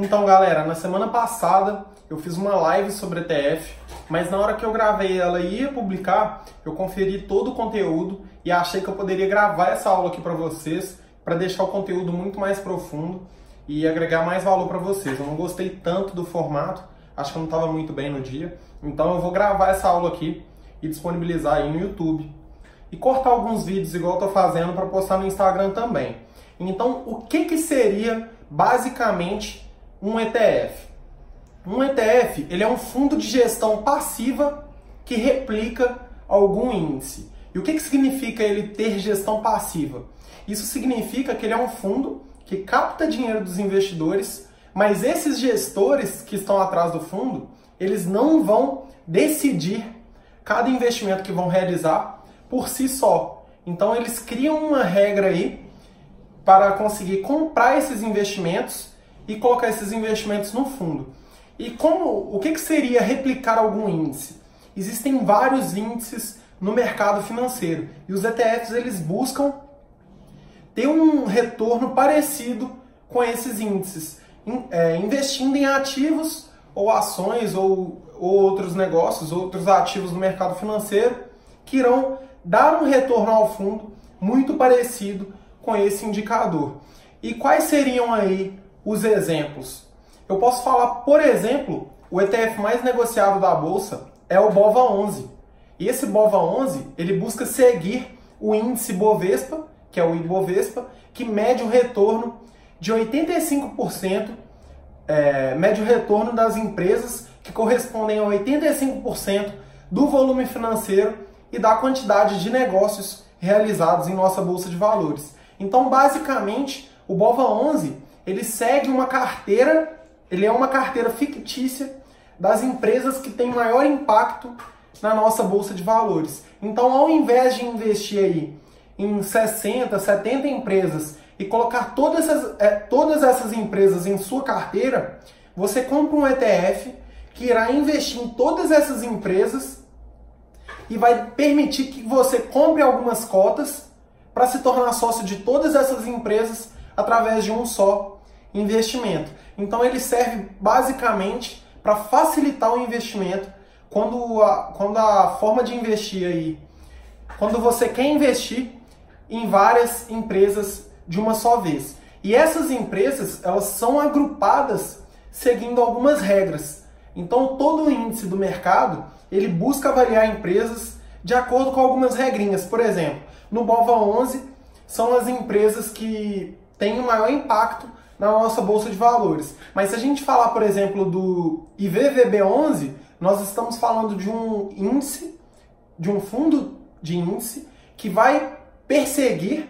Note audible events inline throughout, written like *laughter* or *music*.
Então, galera, na semana passada eu fiz uma live sobre ETF, mas na hora que eu gravei ela e ia publicar, eu conferi todo o conteúdo e achei que eu poderia gravar essa aula aqui para vocês, para deixar o conteúdo muito mais profundo e agregar mais valor para vocês. Eu não gostei tanto do formato, acho que eu não estava muito bem no dia, então eu vou gravar essa aula aqui e disponibilizar aí no YouTube. E cortar alguns vídeos igual eu tô fazendo para postar no Instagram também. Então, o que que seria basicamente um ETF. Um ETF ele é um fundo de gestão passiva que replica algum índice. E o que, que significa ele ter gestão passiva? Isso significa que ele é um fundo que capta dinheiro dos investidores, mas esses gestores que estão atrás do fundo, eles não vão decidir cada investimento que vão realizar por si só. Então eles criam uma regra aí para conseguir comprar esses investimentos e colocar esses investimentos no fundo. E como o que, que seria replicar algum índice? Existem vários índices no mercado financeiro e os ETFs eles buscam ter um retorno parecido com esses índices, é, investindo em ativos ou ações ou, ou outros negócios, outros ativos no mercado financeiro que irão dar um retorno ao fundo muito parecido com esse indicador. E quais seriam aí os exemplos. Eu posso falar, por exemplo, o ETF mais negociado da bolsa é o BOVA11. E esse BOVA11, ele busca seguir o índice Bovespa, que é o Ibovespa, que mede o retorno de 85%, é, mede o retorno das empresas que correspondem a 85% do volume financeiro e da quantidade de negócios realizados em nossa bolsa de valores. Então, basicamente, o BOVA11 ele segue uma carteira, ele é uma carteira fictícia das empresas que têm maior impacto na nossa bolsa de valores. Então, ao invés de investir aí em 60, 70 empresas e colocar todas essas, é, todas essas empresas em sua carteira, você compra um ETF que irá investir em todas essas empresas e vai permitir que você compre algumas cotas para se tornar sócio de todas essas empresas através de um só investimento. Então ele serve basicamente para facilitar o investimento quando a, quando a forma de investir aí, quando você quer investir em várias empresas de uma só vez. E essas empresas, elas são agrupadas seguindo algumas regras. Então todo o índice do mercado, ele busca avaliar empresas de acordo com algumas regrinhas. Por exemplo, no BOVA 11 são as empresas que têm o maior impacto na nossa bolsa de valores. Mas se a gente falar, por exemplo, do IVVB11, nós estamos falando de um índice, de um fundo de índice que vai perseguir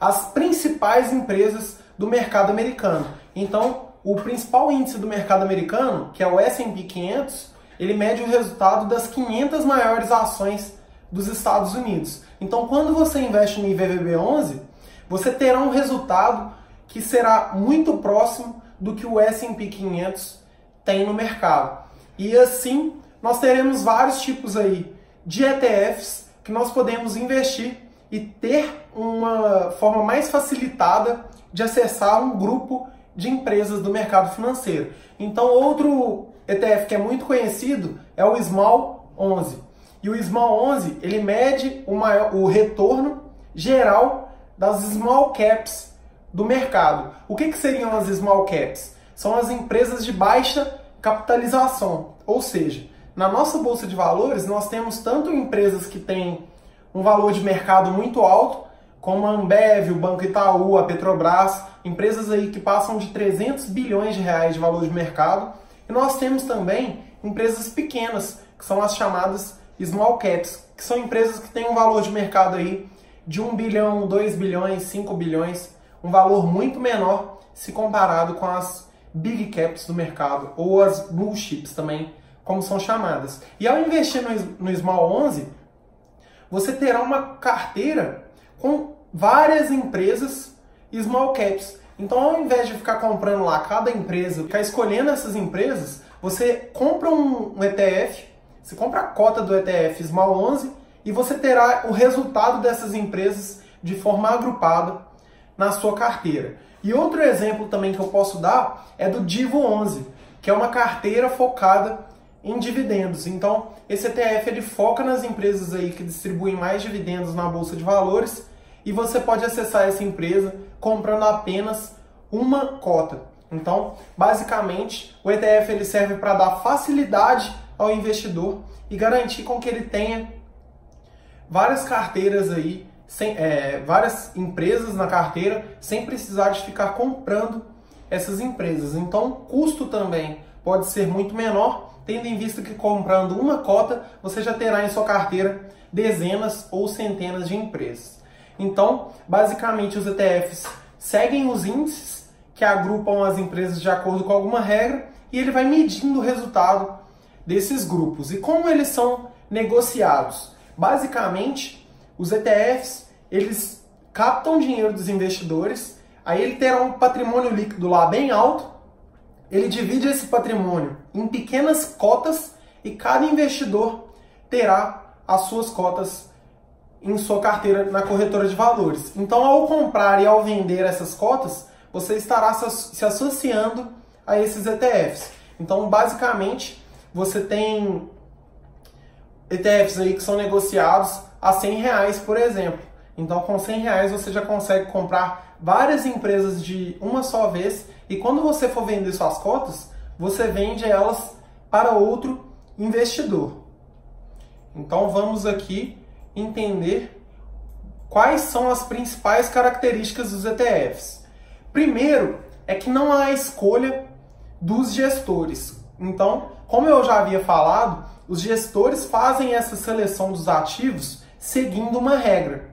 as principais empresas do mercado americano. Então, o principal índice do mercado americano, que é o S&P 500, ele mede o resultado das 500 maiores ações dos Estados Unidos. Então, quando você investe no IVVB11, você terá um resultado que será muito próximo do que o S&P 500 tem no mercado. E assim, nós teremos vários tipos aí de ETFs que nós podemos investir e ter uma forma mais facilitada de acessar um grupo de empresas do mercado financeiro. Então, outro ETF que é muito conhecido é o Small 11. E o Small 11, ele mede o, maior, o retorno geral das small caps do mercado. O que, que seriam as small caps? São as empresas de baixa capitalização, ou seja, na nossa bolsa de valores nós temos tanto empresas que têm um valor de mercado muito alto, como a Ambev, o Banco Itaú, a Petrobras, empresas aí que passam de 300 bilhões de reais de valor de mercado, e nós temos também empresas pequenas, que são as chamadas small caps, que são empresas que têm um valor de mercado aí de 1 bilhão, 2 bilhões, 5 bilhões um valor muito menor se comparado com as big caps do mercado ou as blue chips também, como são chamadas. E ao investir no, no Small 11, você terá uma carteira com várias empresas small caps. Então, ao invés de ficar comprando lá cada empresa, ficar escolhendo essas empresas, você compra um, ETF, você compra a cota do ETF Small 11 e você terá o resultado dessas empresas de forma agrupada na sua carteira. E outro exemplo também que eu posso dar é do Divo 11, que é uma carteira focada em dividendos. Então, esse ETF ele foca nas empresas aí que distribuem mais dividendos na bolsa de valores e você pode acessar essa empresa comprando apenas uma cota. Então, basicamente, o ETF ele serve para dar facilidade ao investidor e garantir com que ele tenha várias carteiras aí, sem, é, várias empresas na carteira, sem precisar de ficar comprando essas empresas. Então, o custo também pode ser muito menor, tendo em vista que comprando uma cota, você já terá em sua carteira dezenas ou centenas de empresas. Então, basicamente, os ETFs seguem os índices que agrupam as empresas de acordo com alguma regra e ele vai medindo o resultado desses grupos. E como eles são negociados? Basicamente, os ETFs, eles captam dinheiro dos investidores, aí ele terá um patrimônio líquido lá bem alto, ele divide esse patrimônio em pequenas cotas e cada investidor terá as suas cotas em sua carteira na corretora de valores. Então, ao comprar e ao vender essas cotas, você estará se associando a esses ETFs. Então, basicamente, você tem ETFs aí que são negociados a 100 reais, por exemplo. Então, com 100 reais você já consegue comprar várias empresas de uma só vez e quando você for vender suas cotas, você vende elas para outro investidor. Então, vamos aqui entender quais são as principais características dos ETFs. Primeiro, é que não há escolha dos gestores. Então, como eu já havia falado, os gestores fazem essa seleção dos ativos seguindo uma regra.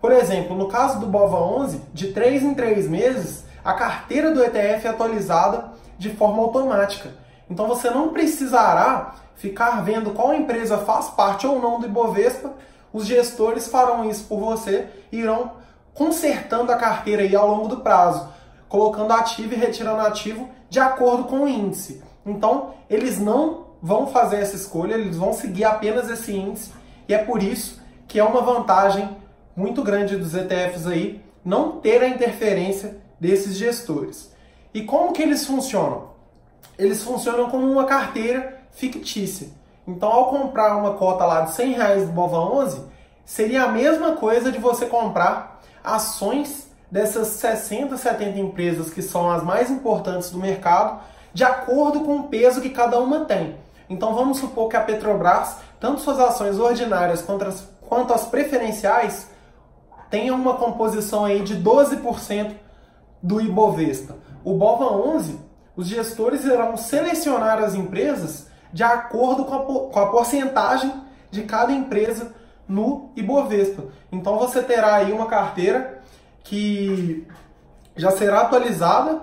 Por exemplo, no caso do BOVA 11, de 3 em 3 meses, a carteira do ETF é atualizada de forma automática. Então você não precisará ficar vendo qual empresa faz parte ou não do Ibovespa, os gestores farão isso por você e irão consertando a carteira aí ao longo do prazo, colocando ativo e retirando ativo de acordo com o índice. Então, eles não vão fazer essa escolha, eles vão seguir apenas esse índice, e é por isso que é uma vantagem muito grande dos ETFs aí não ter a interferência desses gestores. E como que eles funcionam? Eles funcionam como uma carteira fictícia. Então, ao comprar uma cota lá de 100 reais do Bova 11, seria a mesma coisa de você comprar ações dessas 60, 70 empresas que são as mais importantes do mercado de acordo com o peso que cada uma tem. Então vamos supor que a Petrobras, tanto suas ações ordinárias quanto as, quanto as preferenciais, tenham uma composição aí de 12% do Ibovespa. O BOVA 11, os gestores irão selecionar as empresas de acordo com a, com a porcentagem de cada empresa no Ibovespa. Então você terá aí uma carteira que já será atualizada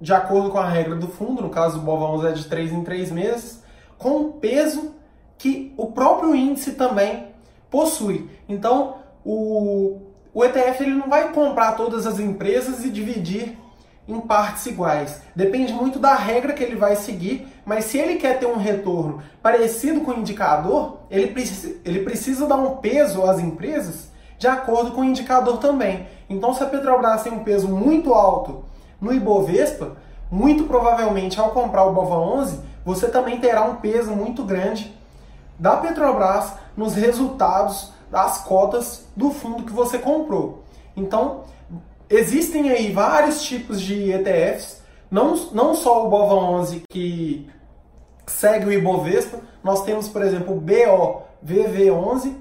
de acordo com a regra do fundo, no caso o BOVA11 é de 3 em 3 meses, com peso que o próprio índice também possui. Então, o, o ETF ele não vai comprar todas as empresas e dividir em partes iguais. Depende muito da regra que ele vai seguir, mas se ele quer ter um retorno parecido com o indicador, ele, precisa, ele precisa dar um peso às empresas de acordo com o indicador também. Então, se a Petrobras tem um peso muito alto no Ibovespa, muito provavelmente ao comprar o Bova 11, você também terá um peso muito grande da Petrobras nos resultados das cotas do fundo que você comprou. Então, existem aí vários tipos de ETFs, não, não só o Bova 11 que segue o Ibovespa, nós temos, por exemplo, o BOVV11,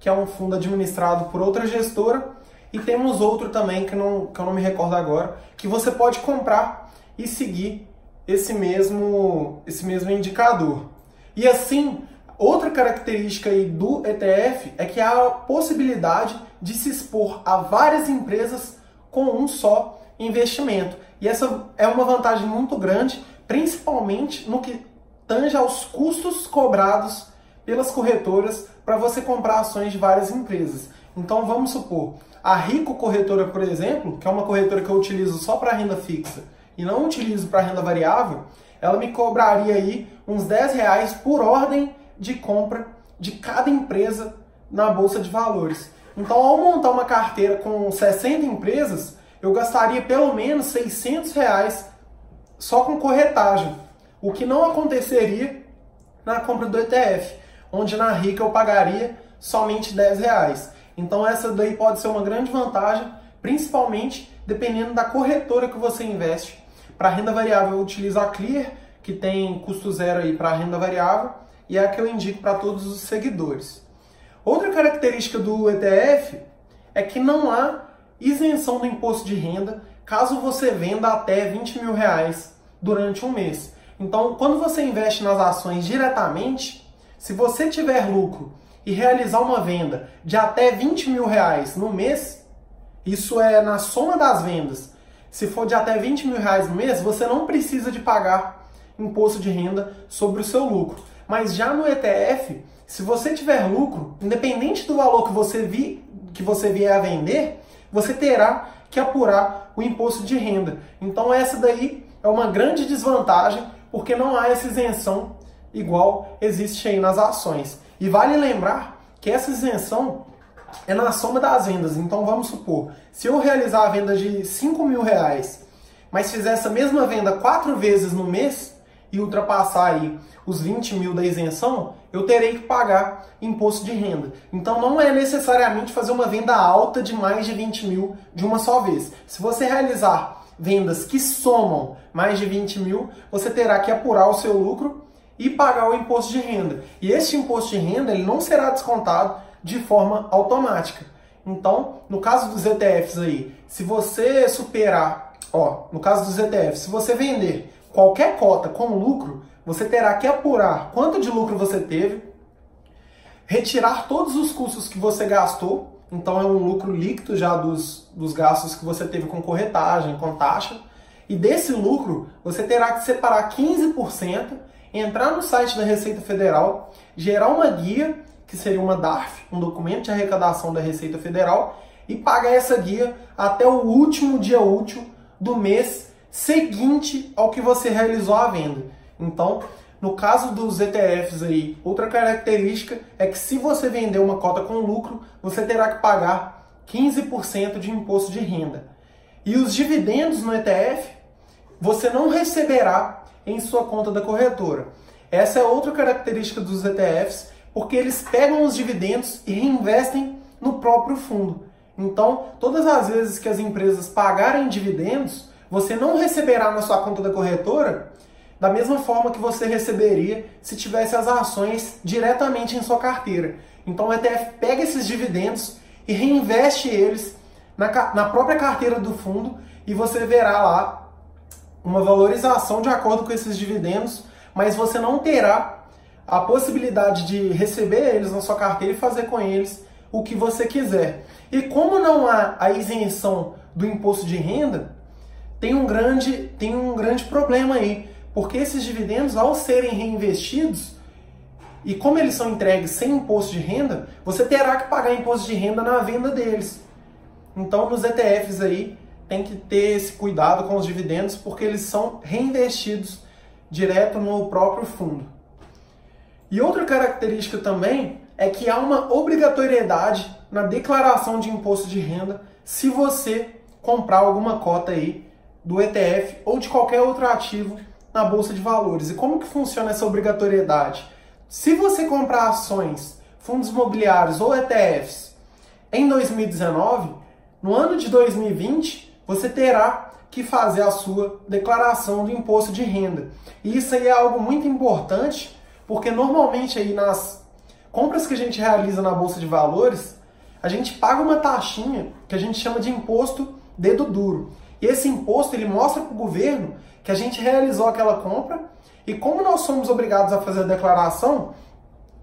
que é um fundo administrado por outra gestora, e temos outro também que, não, que eu não me recordo agora, que você pode comprar e seguir esse mesmo, esse mesmo indicador. E assim, outra característica aí do ETF é que há a possibilidade de se expor a várias empresas com um só investimento. E essa é uma vantagem muito grande, principalmente no que tange aos custos cobrados pelas corretoras para você comprar ações de várias empresas. Então vamos supor, a Rico Corretora, por exemplo, que é uma corretora que eu utilizo só para renda fixa e não utilizo para renda variável, ela me cobraria aí uns 10 reais por ordem de compra de cada empresa na bolsa de valores. Então, ao montar uma carteira com 60 empresas, eu gastaria pelo menos 600 reais só com corretagem, o que não aconteceria na compra do ETF, onde na Rica eu pagaria somente 10 reais. Então essa daí pode ser uma grande vantagem, principalmente dependendo da corretora que você investe. Para renda variável eu utilizo a Clear, que tem custo zero aí para renda variável, e é a que eu indico para todos os seguidores. Outra característica do ETF é que não há isenção do imposto de renda caso você venda até 20 mil reais durante um mês. Então, quando você investe nas ações diretamente, se você tiver lucro e realizar uma venda de até 20 mil reais no mês, isso é na soma das vendas. Se for de até 20 mil reais no mês, você não precisa de pagar imposto de renda sobre o seu lucro. Mas já no ETF, se você tiver lucro, independente do valor que você, vi, que você vier a vender, você terá que apurar o imposto de renda. Então essa daí é uma grande desvantagem, porque não há essa isenção igual existe aí nas ações. E vale lembrar que essa isenção é na soma das vendas. Então vamos supor, se eu realizar a venda de 5 mil reais, mas fizer essa mesma venda quatro vezes no mês e ultrapassar aí os 20 mil da isenção, eu terei que pagar imposto de renda. Então não é necessariamente fazer uma venda alta de mais de 20 mil de uma só vez. Se você realizar vendas que somam mais de 20 mil, você terá que apurar o seu lucro e pagar o imposto de renda. E este imposto de renda ele não será descontado de forma automática. Então, no caso dos ETFs aí, se você superar, ó, no caso dos ETFs, se você vender qualquer cota com lucro, você terá que apurar quanto de lucro você teve, retirar todos os custos que você gastou, então é um lucro líquido já dos, dos gastos que você teve com corretagem, com taxa, e desse lucro você terá que separar 15%, entrar no site da Receita Federal, gerar uma guia, que seria uma DARF, um documento de arrecadação da Receita Federal, e pagar essa guia até o último dia útil do mês seguinte ao que você realizou a venda. Então, no caso dos ETFs aí, outra característica é que se você vender uma cota com lucro, você terá que pagar 15% de imposto de renda. E os dividendos no ETF, você não receberá em sua conta da corretora. Essa é outra característica dos ETFs, porque eles pegam os dividendos e reinvestem no próprio fundo. Então, todas as vezes que as empresas pagarem dividendos, você não receberá na sua conta da corretora da mesma forma que você receberia se tivesse as ações diretamente em sua carteira. Então o ETF pega esses dividendos e reinveste eles na, na própria carteira do fundo e você verá lá uma valorização de acordo com esses dividendos, mas você não terá a possibilidade de receber eles na sua carteira e fazer com eles o que você quiser. E como não há a isenção do imposto de renda, tem um grande, tem um grande problema aí porque esses dividendos, ao serem reinvestidos, e como eles são entregues sem imposto de renda, você terá que pagar imposto de renda na venda deles. Então, nos ETFs aí, tem que ter esse cuidado com os dividendos, porque eles são reinvestidos direto no próprio fundo. E outra característica também é que há uma obrigatoriedade na declaração de imposto de renda se você comprar alguma cota aí do ETF ou de qualquer outro ativo na bolsa de valores. E como que funciona essa obrigatoriedade? Se você comprar ações, fundos imobiliários ou ETFs em 2019, no ano de 2020, você terá que fazer a sua declaração do imposto de renda. E isso aí é algo muito importante, porque normalmente aí nas compras que a gente realiza na bolsa de valores, a gente paga uma taxinha que a gente chama de imposto dedo duro. E esse imposto ele mostra para o governo que a gente realizou aquela compra e como nós somos obrigados a fazer a declaração,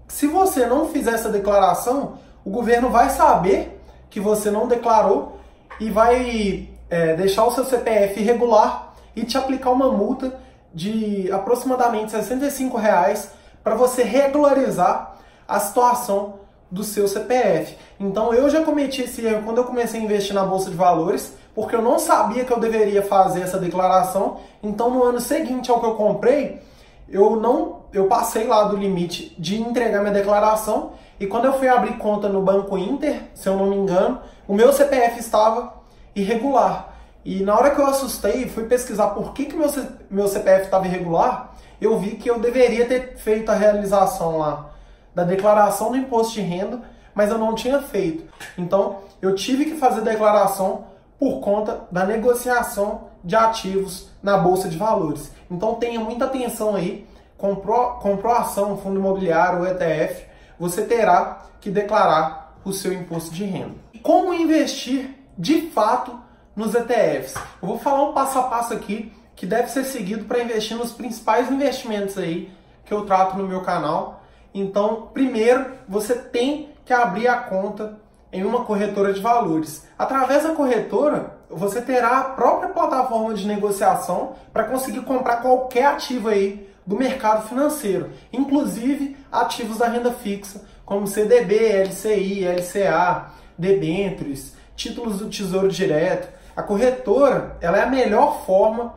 se você não fizer essa declaração, o governo vai saber que você não declarou e vai é, deixar o seu CPF irregular e te aplicar uma multa de aproximadamente 65 reais para você regularizar a situação do seu CPF. Então eu já cometi esse erro quando eu comecei a investir na bolsa de valores porque eu não sabia que eu deveria fazer essa declaração. Então, no ano seguinte ao que eu comprei, eu não, eu passei lá do limite de entregar minha declaração e quando eu fui abrir conta no Banco Inter, se eu não me engano, o meu CPF estava irregular. E na hora que eu assustei e fui pesquisar por que, que meu, meu CPF estava irregular, eu vi que eu deveria ter feito a realização lá da declaração do imposto de renda, mas eu não tinha feito. Então, eu tive que fazer declaração por conta da negociação de ativos na bolsa de valores. Então, tenha muita atenção aí. Comprou, comprou ação, fundo imobiliário ou ETF, você terá que declarar o seu imposto de renda. Como investir de fato nos ETFs? Eu vou falar um passo a passo aqui que deve ser seguido para investir nos principais investimentos aí que eu trato no meu canal. Então, primeiro, você tem que abrir a conta em uma corretora de valores. Através da corretora, você terá a própria plataforma de negociação para conseguir comprar qualquer ativo aí do mercado financeiro, inclusive ativos da renda fixa, como CDB, LCI, LCA, debêntures, títulos do Tesouro Direto. A corretora, ela é a melhor forma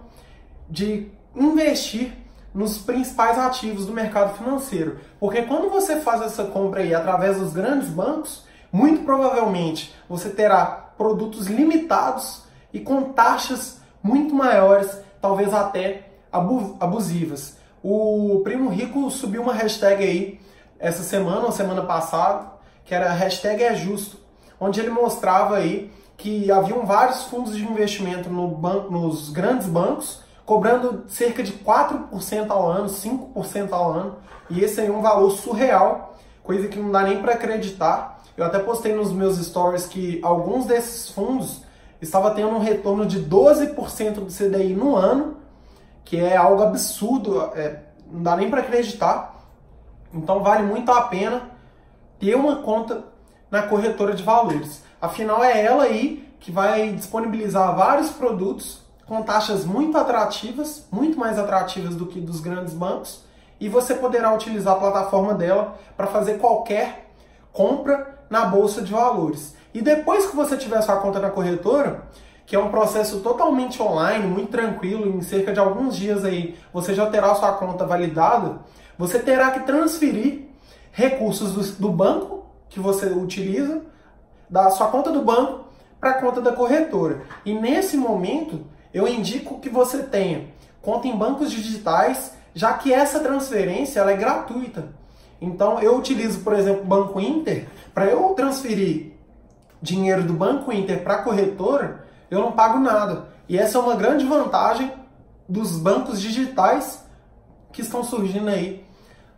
de investir nos principais ativos do mercado financeiro. Porque quando você faz essa compra aí através dos grandes bancos, muito provavelmente você terá produtos limitados e com taxas muito maiores, talvez até abusivas. O Primo Rico subiu uma hashtag aí essa semana ou semana passada, que era hashtag é justo, onde ele mostrava aí que haviam vários fundos de investimento no banco, nos grandes bancos cobrando cerca de 4% ao ano, 5% ao ano, e esse aí é um valor surreal, coisa que não dá nem para acreditar. Eu até postei nos meus stories que alguns desses fundos estavam tendo um retorno de 12% do CDI no ano, que é algo absurdo, é, não dá nem para acreditar. Então vale muito a pena ter uma conta na corretora de valores. Afinal, é ela aí que vai disponibilizar vários produtos com taxas muito atrativas, muito mais atrativas do que dos grandes bancos, e você poderá utilizar a plataforma dela para fazer qualquer compra na bolsa de valores. E depois que você tiver sua conta na corretora, que é um processo totalmente online, muito tranquilo, em cerca de alguns dias aí você já terá sua conta validada, você terá que transferir recursos do, do banco que você utiliza, da sua conta do banco para a conta da corretora. E nesse momento, eu indico que você tenha conta em bancos digitais, já que essa transferência ela é gratuita. Então eu utilizo, por exemplo, o Banco Inter, para eu transferir dinheiro do Banco Inter para a corretora, eu não pago nada. E essa é uma grande vantagem dos bancos digitais que estão surgindo aí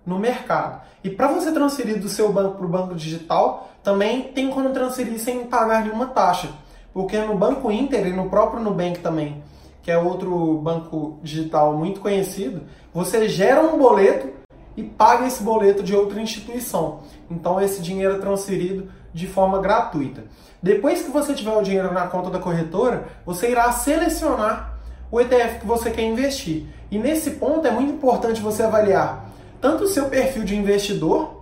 no mercado. E para você transferir do seu banco para o banco digital, também tem como transferir sem pagar nenhuma taxa. Porque no Banco Inter e no próprio Nubank também, que é outro banco digital muito conhecido, você gera um boleto e paga esse boleto de outra instituição. Então esse dinheiro é transferido de forma gratuita. Depois que você tiver o dinheiro na conta da corretora, você irá selecionar o ETF que você quer investir. E nesse ponto é muito importante você avaliar tanto o seu perfil de investidor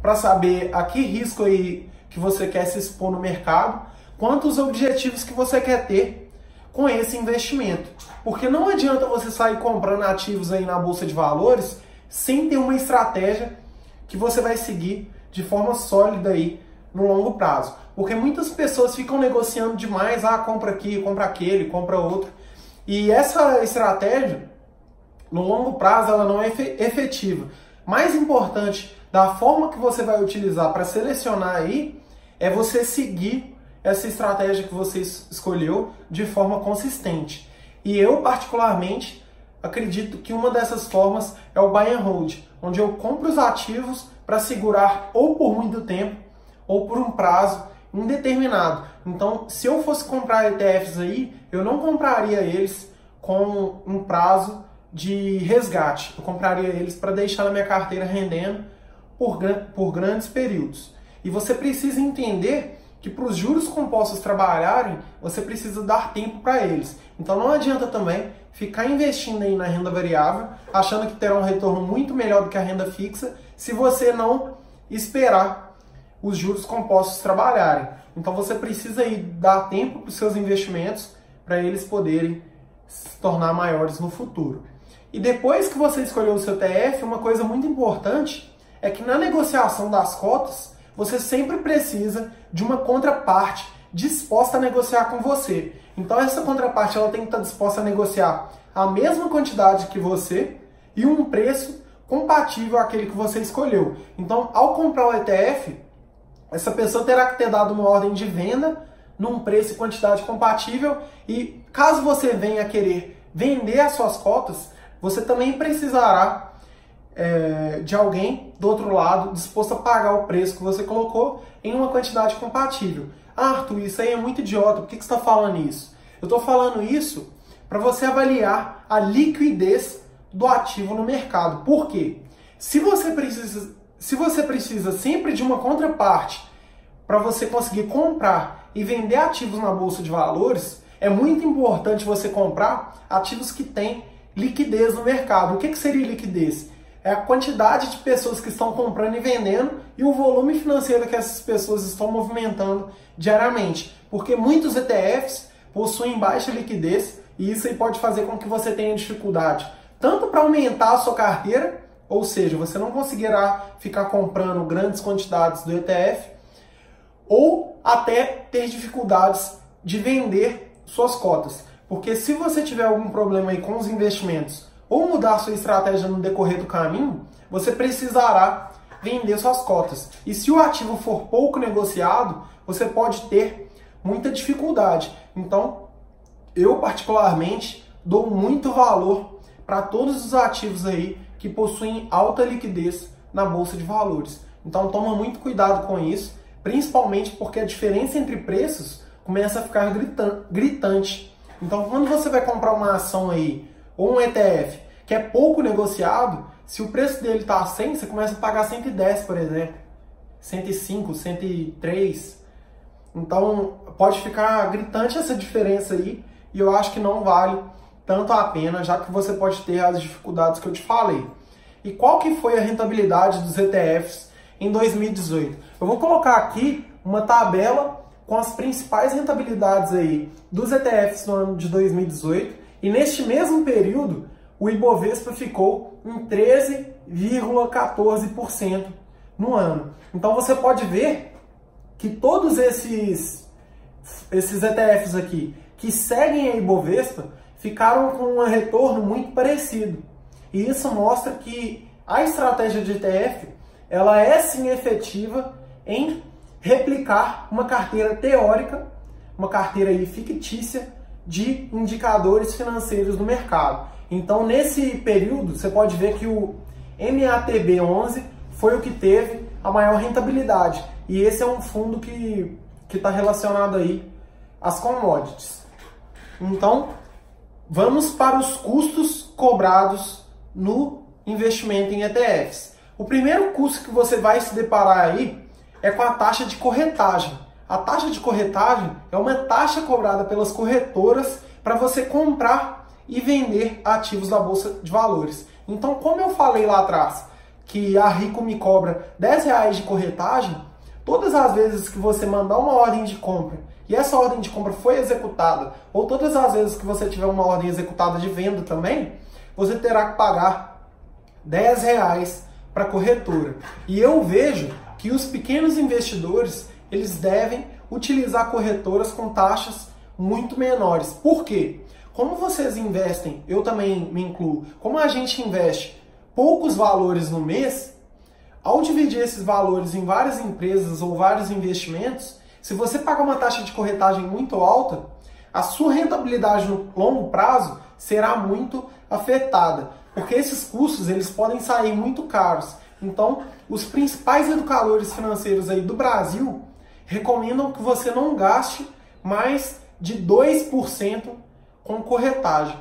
para saber a que risco aí que você quer se expor no mercado, quanto os objetivos que você quer ter com esse investimento. Porque não adianta você sair comprando ativos aí na bolsa de valores sem ter uma estratégia que você vai seguir de forma sólida aí no longo prazo. Porque muitas pessoas ficam negociando demais, ah, compra aqui, compra aquele, compra outro. E essa estratégia, no longo prazo, ela não é efetiva. Mais importante da forma que você vai utilizar para selecionar aí é você seguir essa estratégia que você escolheu de forma consistente. E eu, particularmente, acredito que uma dessas formas é o buy and hold, onde eu compro os ativos para segurar ou por muito tempo ou por um prazo indeterminado. Então, se eu fosse comprar ETFs aí, eu não compraria eles com um prazo de resgate. Eu compraria eles para deixar na minha carteira rendendo por, por grandes períodos. E você precisa entender que para os juros compostos trabalharem, você precisa dar tempo para eles. Então não adianta também ficar investindo aí na renda variável, achando que terá um retorno muito melhor do que a renda fixa, se você não esperar os juros compostos trabalharem. Então você precisa aí dar tempo para os seus investimentos para eles poderem se tornar maiores no futuro. E depois que você escolheu o seu TF, uma coisa muito importante é que na negociação das cotas, você sempre precisa de uma contraparte disposta a negociar com você. Então essa contraparte ela tem que estar disposta a negociar a mesma quantidade que você e um preço compatível àquele que você escolheu. Então, ao comprar o ETF, essa pessoa terá que ter dado uma ordem de venda num preço e quantidade compatível e caso você venha querer vender as suas cotas, você também precisará é, de alguém do outro lado disposto a pagar o preço que você colocou em uma quantidade compatível. Ah, Arthur, isso aí é muito idiota, por que, que você está falando isso? Eu estou falando isso para você avaliar a liquidez do ativo no mercado. Por quê? Se você precisa, se você precisa sempre de uma contraparte para você conseguir comprar e vender ativos na bolsa de valores, é muito importante você comprar ativos que têm liquidez no mercado. O que, que seria liquidez? É a quantidade de pessoas que estão comprando e vendendo e o volume financeiro que essas pessoas estão movimentando diariamente. Porque muitos ETFs possuem baixa liquidez e isso aí pode fazer com que você tenha dificuldade tanto para aumentar a sua carteira, ou seja, você não conseguirá ficar comprando grandes quantidades do ETF, ou até ter dificuldades de vender suas cotas. Porque se você tiver algum problema aí com os investimentos ou mudar sua estratégia no decorrer do caminho, você precisará vender suas cotas. E se o ativo for pouco negociado, você pode ter muita dificuldade. Então, eu particularmente dou muito valor para todos os ativos aí que possuem alta liquidez na bolsa de valores. Então toma muito cuidado com isso, principalmente porque a diferença entre preços começa a ficar gritante. Então quando você vai comprar uma ação aí ou um ETF que é pouco negociado, se o preço dele está a 100, você começa a pagar 110, por exemplo. 105, 103. Então pode ficar gritante essa diferença aí e eu acho que não vale tanto a pena, já que você pode ter as dificuldades que eu te falei. E qual que foi a rentabilidade dos ETFs em 2018? Eu vou colocar aqui uma tabela com as principais rentabilidades aí dos ETFs no ano de 2018 e neste mesmo período o Ibovespa ficou em 13,14% no ano. Então você pode ver que todos esses esses ETFs aqui que seguem a Ibovespa ficaram com um retorno muito parecido. E isso mostra que a estratégia de ETF ela é sim efetiva em replicar uma carteira teórica, uma carteira aí fictícia de indicadores financeiros do mercado. Então, nesse período, você pode ver que o MATB11 foi o que teve a maior rentabilidade. E esse é um fundo que está relacionado aí às commodities. Então, Vamos para os custos cobrados no investimento em ETFs. O primeiro custo que você vai se deparar aí é com a taxa de corretagem. A taxa de corretagem é uma taxa cobrada pelas corretoras para você comprar e vender ativos da bolsa de valores. Então, como eu falei lá atrás, que a Rico me cobra 10 reais de corretagem, todas as vezes que você mandar uma ordem de compra e essa ordem de compra foi executada, ou todas as vezes que você tiver uma ordem executada de venda também, você terá que pagar 10 reais para a corretora. E eu vejo que os pequenos investidores eles devem utilizar corretoras com taxas muito menores. Por quê? Como vocês investem, eu também me incluo, como a gente investe poucos valores no mês, ao dividir esses valores em várias empresas ou vários investimentos, se você pagar uma taxa de corretagem muito alta, a sua rentabilidade no longo prazo será muito afetada, porque esses custos eles podem sair muito caros. Então, os principais educadores financeiros aí do Brasil recomendam que você não gaste mais de 2% com corretagem.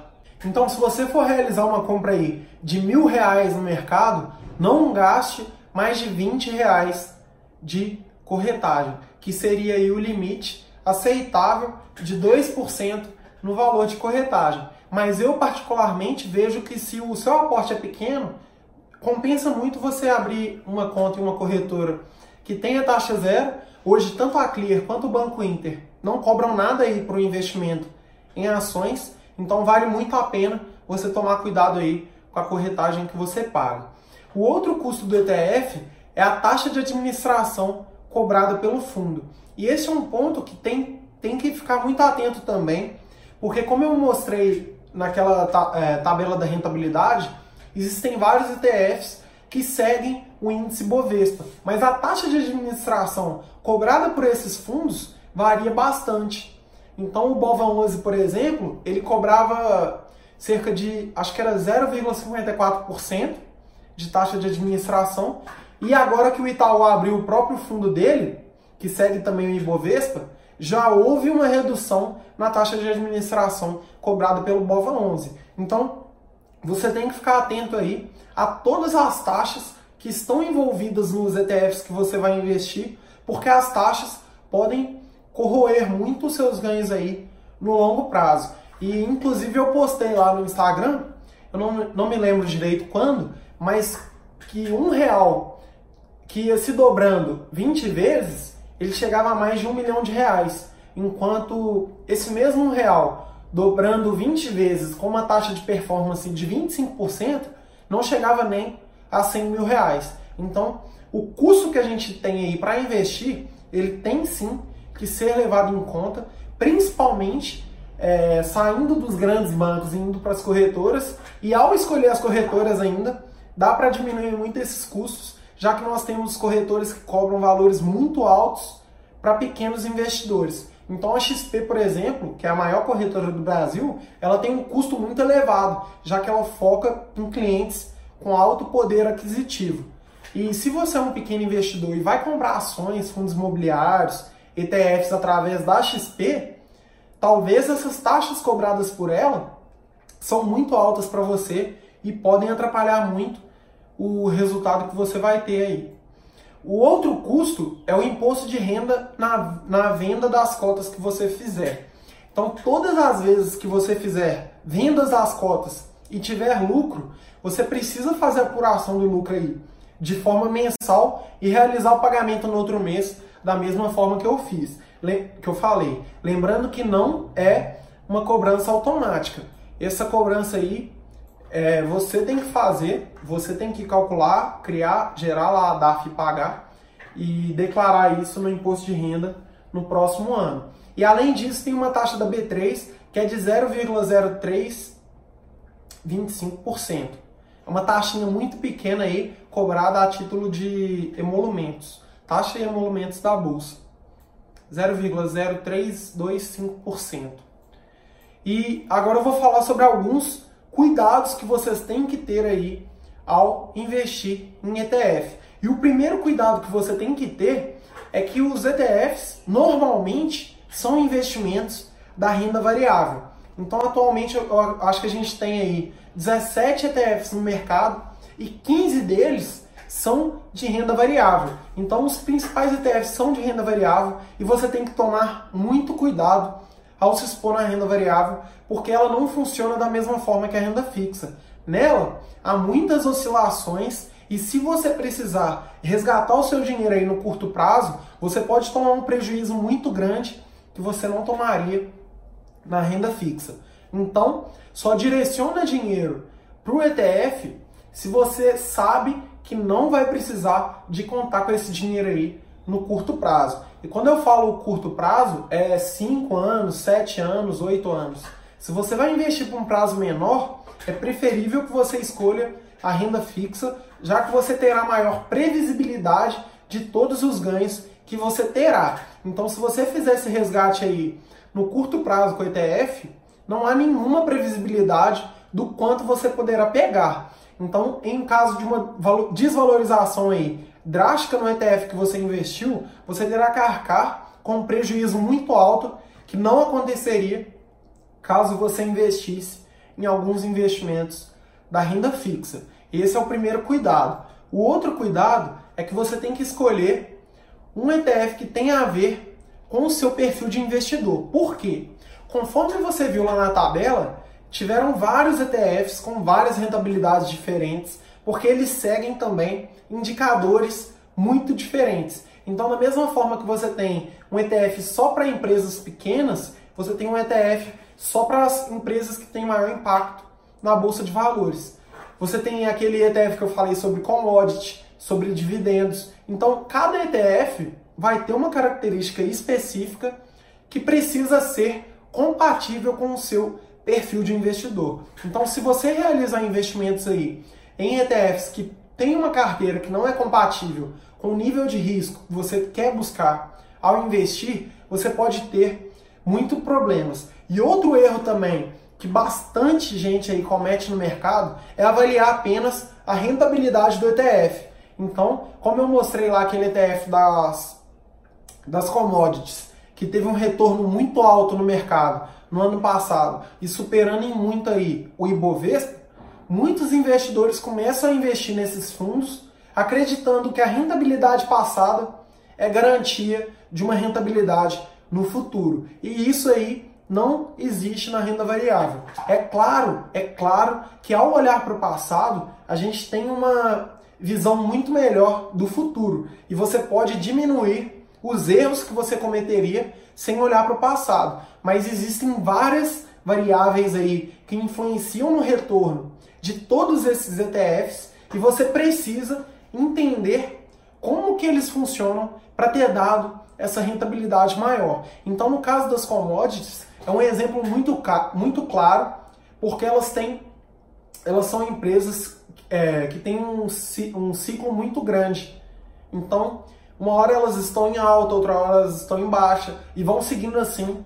Então, se você for realizar uma compra aí de mil reais no mercado, não gaste mais de 20 reais de corretagem, que seria aí o limite aceitável de 2% no valor de corretagem. Mas eu particularmente vejo que se o seu aporte é pequeno, compensa muito você abrir uma conta em uma corretora que tenha taxa zero. Hoje, tanto a Clear quanto o Banco Inter não cobram nada aí para o investimento em ações, então vale muito a pena você tomar cuidado aí com a corretagem que você paga. O outro custo do ETF é a taxa de administração cobrada pelo fundo. E esse é um ponto que tem tem que ficar muito atento também, porque como eu mostrei naquela é, tabela da rentabilidade, existem vários ETFs que seguem o índice Bovespa, mas a taxa de administração cobrada por esses fundos varia bastante. Então o Bova 11, por exemplo, ele cobrava cerca de, acho que era 0,54% de taxa de administração, e agora que o Itaú abriu o próprio fundo dele, que segue também o Ibovespa, já houve uma redução na taxa de administração cobrada pelo Bova 11. Então, você tem que ficar atento aí a todas as taxas que estão envolvidas nos ETFs que você vai investir, porque as taxas podem corroer muito os seus ganhos aí no longo prazo. E inclusive eu postei lá no Instagram, eu não, não me lembro direito quando, mas que um real que ia se dobrando 20 vezes, ele chegava a mais de um milhão de reais. Enquanto esse mesmo real dobrando 20 vezes com uma taxa de performance de 25%, não chegava nem a 100 mil reais. Então, o custo que a gente tem aí para investir, ele tem sim que ser levado em conta, principalmente é, saindo dos grandes bancos e indo para as corretoras. E ao escolher as corretoras ainda, dá para diminuir muito esses custos, já que nós temos corretores que cobram valores muito altos para pequenos investidores. Então a XP, por exemplo, que é a maior corretora do Brasil, ela tem um custo muito elevado, já que ela foca em clientes com alto poder aquisitivo. E se você é um pequeno investidor e vai comprar ações, fundos imobiliários, ETFs através da XP, talvez essas taxas cobradas por ela são muito altas para você e podem atrapalhar muito o resultado que você vai ter aí. O outro custo é o imposto de renda na, na venda das cotas que você fizer. Então, todas as vezes que você fizer vendas das cotas e tiver lucro, você precisa fazer a apuração do lucro aí de forma mensal e realizar o pagamento no outro mês da mesma forma que eu fiz que eu falei. Lembrando que não é uma cobrança automática. Essa cobrança aí é, você tem que fazer, você tem que calcular, criar, gerar lá a DAF e pagar e declarar isso no imposto de renda no próximo ano. E além disso, tem uma taxa da B3 que é de 0,0325%. É uma taxinha muito pequena aí, cobrada a título de emolumentos. Taxa e emolumentos da Bolsa. 0,0325%. E agora eu vou falar sobre alguns cuidados que vocês têm que ter aí ao investir em ETF. E o primeiro cuidado que você tem que ter é que os ETFs normalmente são investimentos da renda variável. Então, atualmente, eu acho que a gente tem aí 17 ETFs no mercado e 15 deles são de renda variável. Então, os principais ETFs são de renda variável e você tem que tomar muito cuidado ao se expor na renda variável, porque ela não funciona da mesma forma que a renda fixa. Nela, há muitas oscilações e se você precisar resgatar o seu dinheiro aí no curto prazo, você pode tomar um prejuízo muito grande que você não tomaria na renda fixa. Então, só direciona dinheiro para o ETF se você sabe que não vai precisar de contar com esse dinheiro aí no curto prazo. E quando eu falo curto prazo, é 5 anos, 7 anos, 8 anos. Se você vai investir por um prazo menor, é preferível que você escolha a renda fixa, já que você terá maior previsibilidade de todos os ganhos que você terá. Então, se você fizer esse resgate aí no curto prazo com o ETF, não há nenhuma previsibilidade do quanto você poderá pegar. Então, em caso de uma desvalorização aí drástica no ETF que você investiu, você terá que arcar com um prejuízo muito alto que não aconteceria caso você investisse em alguns investimentos da renda fixa. Esse é o primeiro cuidado. O outro cuidado é que você tem que escolher um ETF que tenha a ver com o seu perfil de investidor. Por quê? Conforme você viu lá na tabela, tiveram vários ETFs com várias rentabilidades diferentes, porque eles seguem também indicadores muito diferentes. Então, da mesma forma que você tem um ETF só para empresas pequenas, você tem um ETF só para as empresas que têm maior impacto na bolsa de valores. Você tem aquele ETF que eu falei sobre commodity, sobre dividendos. Então, cada ETF vai ter uma característica específica que precisa ser compatível com o seu perfil de investidor. Então, se você realizar investimentos aí em ETFs que tem uma carteira que não é compatível com o nível de risco que você quer buscar ao investir, você pode ter muito problemas. E outro erro também que bastante gente aí comete no mercado é avaliar apenas a rentabilidade do ETF. Então, como eu mostrei lá aquele ETF das, das commodities, que teve um retorno muito alto no mercado no ano passado e superando em muito aí o Ibovespa, muitos investidores começam a investir nesses fundos acreditando que a rentabilidade passada é garantia de uma rentabilidade no futuro. E isso aí não existe na renda variável. É claro, é claro que ao olhar para o passado, a gente tem uma visão muito melhor do futuro e você pode diminuir os erros que você cometeria sem olhar para o passado. Mas existem várias variáveis aí que influenciam no retorno de todos esses ETFs e você precisa entender como que eles funcionam para ter dado essa rentabilidade maior. Então, no caso das commodities, é um exemplo muito, muito claro, porque elas têm, elas são empresas é, que têm um, um ciclo muito grande. Então, uma hora elas estão em alta, outra hora elas estão em baixa, e vão seguindo assim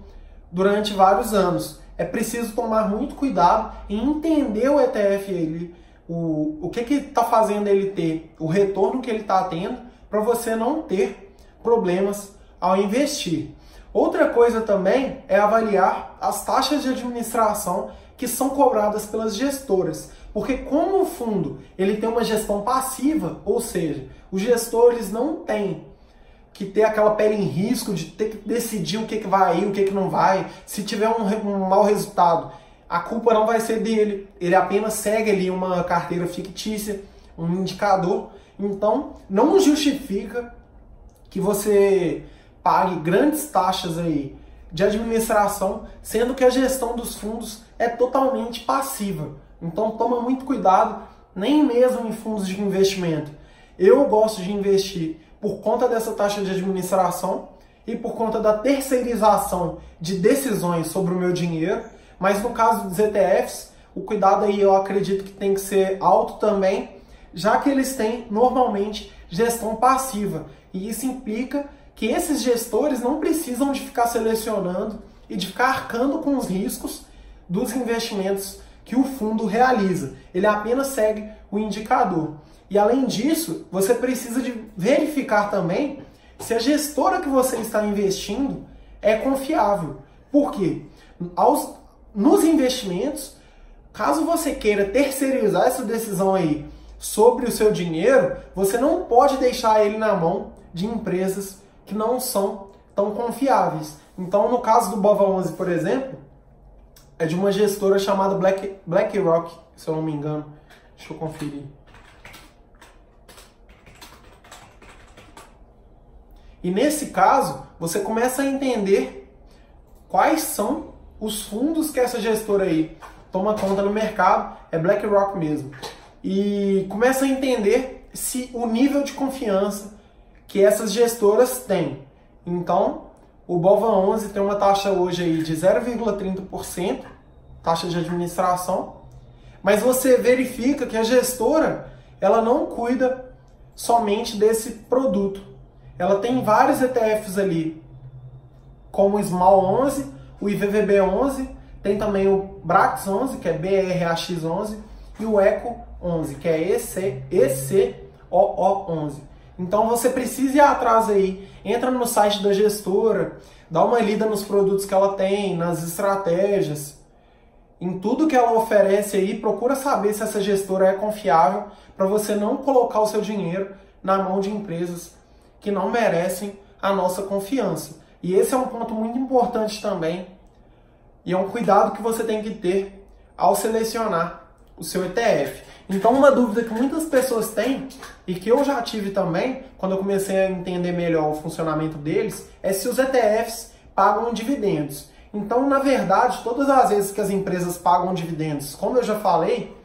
durante vários anos. É preciso tomar muito cuidado e entender o ETF, ele, o, o que está fazendo ele ter, o retorno que ele está tendo, para você não ter problemas ao investir. Outra coisa também é avaliar as taxas de administração que são cobradas pelas gestoras. Porque como o fundo ele tem uma gestão passiva, ou seja, os gestores não têm que ter aquela pele em risco de ter que decidir o que, que vai ir, o que, que não vai. Se tiver um, um mau resultado, a culpa não vai ser dele. Ele apenas segue ali uma carteira fictícia, um indicador. Então, não justifica que você pague grandes taxas aí de administração, sendo que a gestão dos fundos é totalmente passiva. Então toma muito cuidado, nem mesmo em fundos de investimento. Eu gosto de investir por conta dessa taxa de administração e por conta da terceirização de decisões sobre o meu dinheiro, mas no caso dos ETFs, o cuidado aí eu acredito que tem que ser alto também, já que eles têm normalmente gestão passiva. E isso implica que esses gestores não precisam de ficar selecionando e de ficar arcando com os riscos dos investimentos que o fundo realiza. Ele apenas segue o indicador. E além disso, você precisa de verificar também se a gestora que você está investindo é confiável. Por quê? Aos, nos investimentos, caso você queira terceirizar essa decisão aí sobre o seu dinheiro, você não pode deixar ele na mão de empresas que não são tão confiáveis. Então, no caso do Bova 11, por exemplo, é de uma gestora chamada Black, BlackRock, se eu não me engano. Deixa eu conferir. E nesse caso, você começa a entender quais são os fundos que essa gestora aí toma conta no mercado, é BlackRock mesmo. E começa a entender se o nível de confiança que essas gestoras têm. Então, o Bova 11 tem uma taxa hoje aí de 0,30%, taxa de administração, mas você verifica que a gestora, ela não cuida somente desse produto. Ela tem vários ETFs ali, como o Small 11, o IVVB 11, tem também o Brax 11, que é BRAX 11, e o Eco 11, que é EC, ECOO 11. Então você precisa ir atrás aí, entra no site da gestora, dá uma lida nos produtos que ela tem, nas estratégias, em tudo que ela oferece aí, procura saber se essa gestora é confiável para você não colocar o seu dinheiro na mão de empresas que não merecem a nossa confiança. E esse é um ponto muito importante também, e é um cuidado que você tem que ter ao selecionar o seu ETF. Então, uma dúvida que muitas pessoas têm e que eu já tive também, quando eu comecei a entender melhor o funcionamento deles, é se os ETFs pagam dividendos. Então, na verdade, todas as vezes que as empresas pagam dividendos, como eu já falei,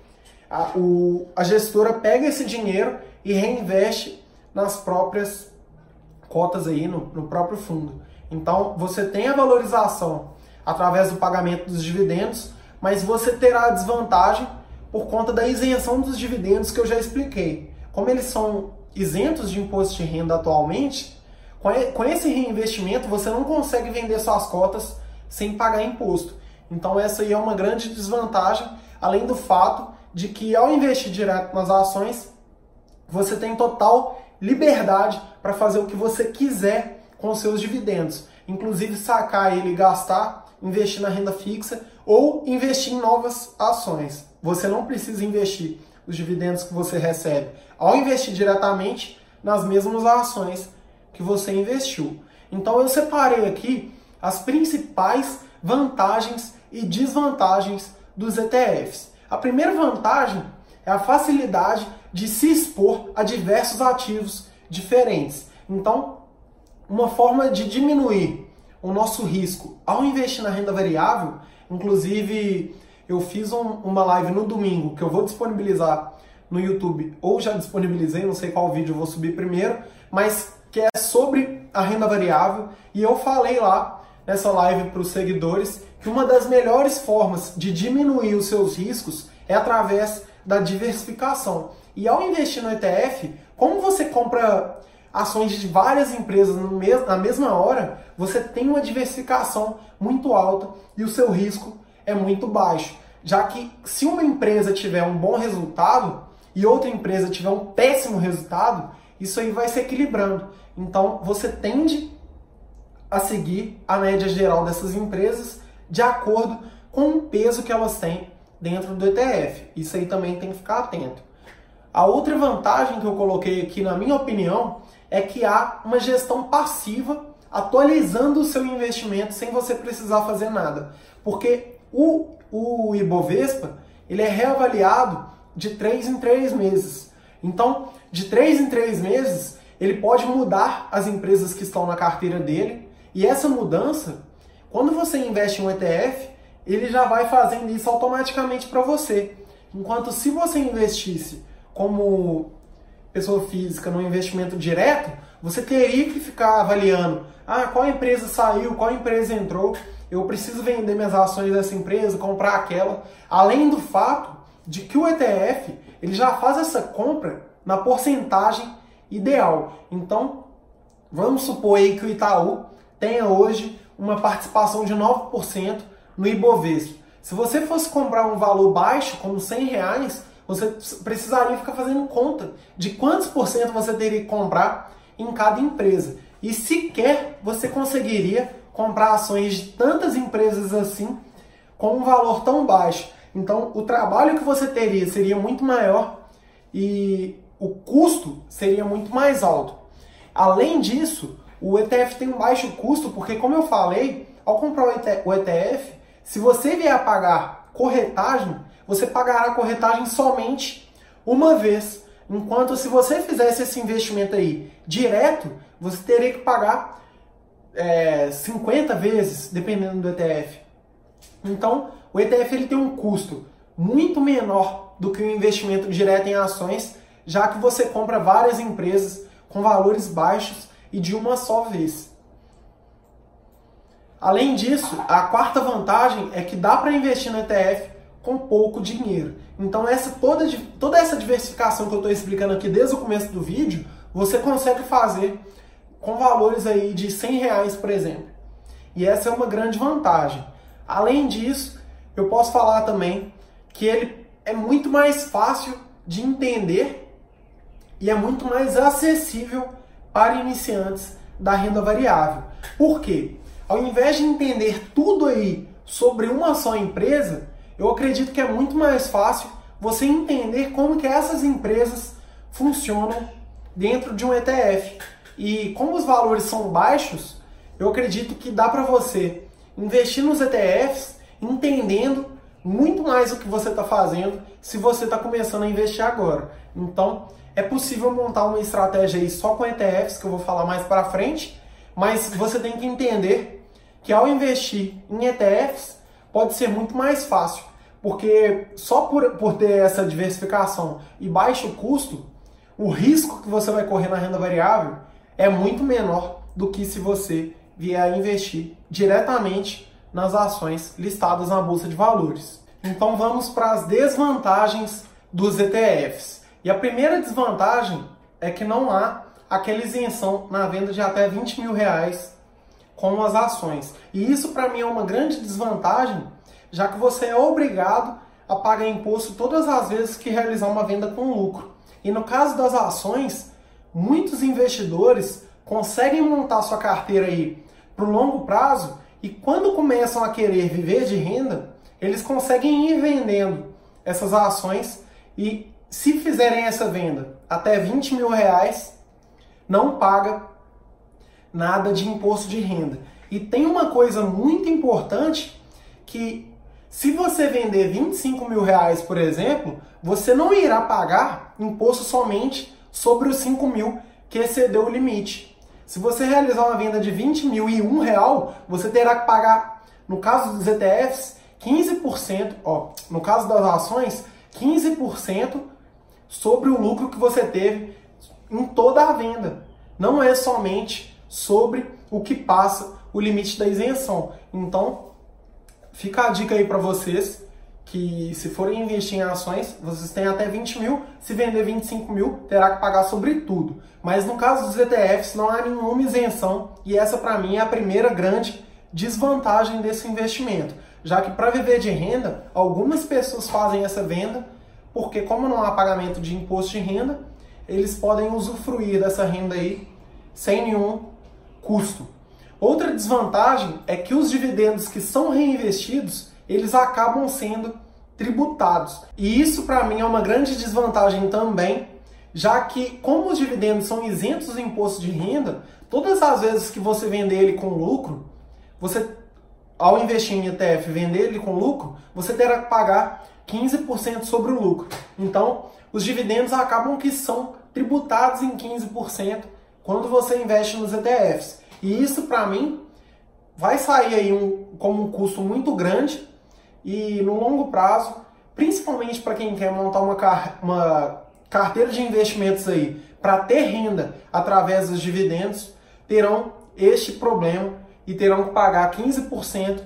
a, o, a gestora pega esse dinheiro e reinveste nas próprias cotas aí, no, no próprio fundo. Então, você tem a valorização através do pagamento dos dividendos, mas você terá a desvantagem por conta da isenção dos dividendos que eu já expliquei. Como eles são isentos de imposto de renda atualmente, com esse reinvestimento você não consegue vender suas cotas sem pagar imposto. Então essa aí é uma grande desvantagem, além do fato de que ao investir direto nas ações, você tem total liberdade para fazer o que você quiser com seus dividendos, inclusive sacar ele e gastar, investir na renda fixa ou investir em novas ações. Você não precisa investir os dividendos que você recebe ao investir diretamente nas mesmas ações que você investiu. Então eu separei aqui as principais vantagens e desvantagens dos ETFs. A primeira vantagem é a facilidade de se expor a diversos ativos diferentes. Então, uma forma de diminuir o nosso risco ao investir na renda variável, inclusive eu fiz um, uma live no domingo que eu vou disponibilizar no YouTube, ou já disponibilizei, não sei qual vídeo eu vou subir primeiro, mas que é sobre a renda variável, e eu falei lá nessa live para os seguidores que uma das melhores formas de diminuir os seus riscos é através da diversificação. E ao investir no ETF, como você compra ações de várias empresas na mesma hora, você tem uma diversificação muito alta e o seu risco é muito baixo. Já que se uma empresa tiver um bom resultado e outra empresa tiver um péssimo resultado, isso aí vai se equilibrando. Então você tende a seguir a média geral dessas empresas de acordo com o peso que elas têm dentro do ETF. Isso aí também tem que ficar atento. A outra vantagem que eu coloquei aqui, na minha opinião, é que há uma gestão passiva atualizando o seu investimento sem você precisar fazer nada. Porque o, o Ibovespa ele é reavaliado de 3 em 3 meses. Então, de 3 em 3 meses, ele pode mudar as empresas que estão na carteira dele. E essa mudança, quando você investe em um ETF, ele já vai fazendo isso automaticamente para você. Enquanto se você investisse como pessoa física no investimento direto, você teria que ficar avaliando, ah, qual empresa saiu, qual empresa entrou, eu preciso vender minhas ações dessa empresa, comprar aquela. Além do fato de que o ETF, ele já faz essa compra na porcentagem ideal. Então, vamos supor aí que o Itaú tenha hoje uma participação de 9% no Ibovespa. Se você fosse comprar um valor baixo, como 100 reais, você precisaria ficar fazendo conta de quantos por cento você teria que comprar em cada empresa. E sequer você conseguiria comprar ações de tantas empresas assim com um valor tão baixo. Então, o trabalho que você teria seria muito maior e o custo seria muito mais alto. Além disso, o ETF tem um baixo custo, porque, como eu falei, ao comprar o ETF, se você vier a pagar corretagem, você pagará a corretagem somente uma vez. Enquanto se você fizesse esse investimento aí direto, você teria que pagar é, 50 vezes, dependendo do ETF. Então, o ETF ele tem um custo muito menor do que o investimento direto em ações, já que você compra várias empresas com valores baixos e de uma só vez. Além disso, a quarta vantagem é que dá para investir no ETF com pouco dinheiro. Então essa toda, toda essa diversificação que eu estou explicando aqui desde o começo do vídeo, você consegue fazer com valores aí de 100 reais, por exemplo. E essa é uma grande vantagem. Além disso, eu posso falar também que ele é muito mais fácil de entender e é muito mais acessível para iniciantes da renda variável. Por quê? Ao invés de entender tudo aí sobre uma só empresa, eu acredito que é muito mais fácil você entender como que essas empresas funcionam dentro de um ETF. E como os valores são baixos, eu acredito que dá para você investir nos ETFs entendendo muito mais o que você está fazendo se você está começando a investir agora. Então, é possível montar uma estratégia aí só com ETFs, que eu vou falar mais para frente, mas você tem que entender que ao investir em ETFs pode ser muito mais fácil, porque só por, por ter essa diversificação e baixo custo, o risco que você vai correr na renda variável é muito menor do que se você vier a investir diretamente nas ações listadas na bolsa de valores. Então vamos para as desvantagens dos ETFs. E a primeira desvantagem é que não há aquela isenção na venda de até 20 mil reais com as ações. E isso para mim é uma grande desvantagem, já que você é obrigado a pagar imposto todas as vezes que realizar uma venda com lucro. E no caso das ações, muitos investidores conseguem montar sua carteira aí para o longo prazo e quando começam a querer viver de renda, eles conseguem ir vendendo essas ações e se fizerem essa venda até 20 mil reais, não paga nada de imposto de renda. E tem uma coisa muito importante que se você vender 25 mil reais, por exemplo, você não irá pagar imposto somente sobre os 5 mil que excedeu o limite. Se você realizar uma venda de 20 mil e um real, você terá que pagar, no caso dos ETFs, 15%, ó, no caso das ações, 15% sobre o lucro que você teve em toda a venda. Não é somente sobre o que passa o limite da isenção. Então, fica a dica aí para vocês que se forem investir em ações, vocês têm até 20 mil, se vender 25 mil, terá que pagar sobre tudo. Mas no caso dos ETFs, não há nenhuma isenção e essa para mim é a primeira grande desvantagem desse investimento. Já que para viver de renda, algumas pessoas fazem essa venda porque como não há pagamento de imposto de renda, eles podem usufruir dessa renda aí sem nenhum custo. Outra desvantagem é que os dividendos que são reinvestidos, eles acabam sendo tributados. E isso para mim é uma grande desvantagem também, já que como os dividendos são isentos do imposto de renda, todas as vezes que você vender ele com lucro, você ao investir em ETF, vender ele com lucro, você terá que pagar 15% sobre o lucro. Então, os dividendos acabam que são tributados em 15% quando você investe nos ETFs. E isso, para mim, vai sair aí um, como um custo muito grande e no longo prazo, principalmente para quem quer montar uma, car uma carteira de investimentos aí para ter renda através dos dividendos, terão este problema e terão que pagar 15%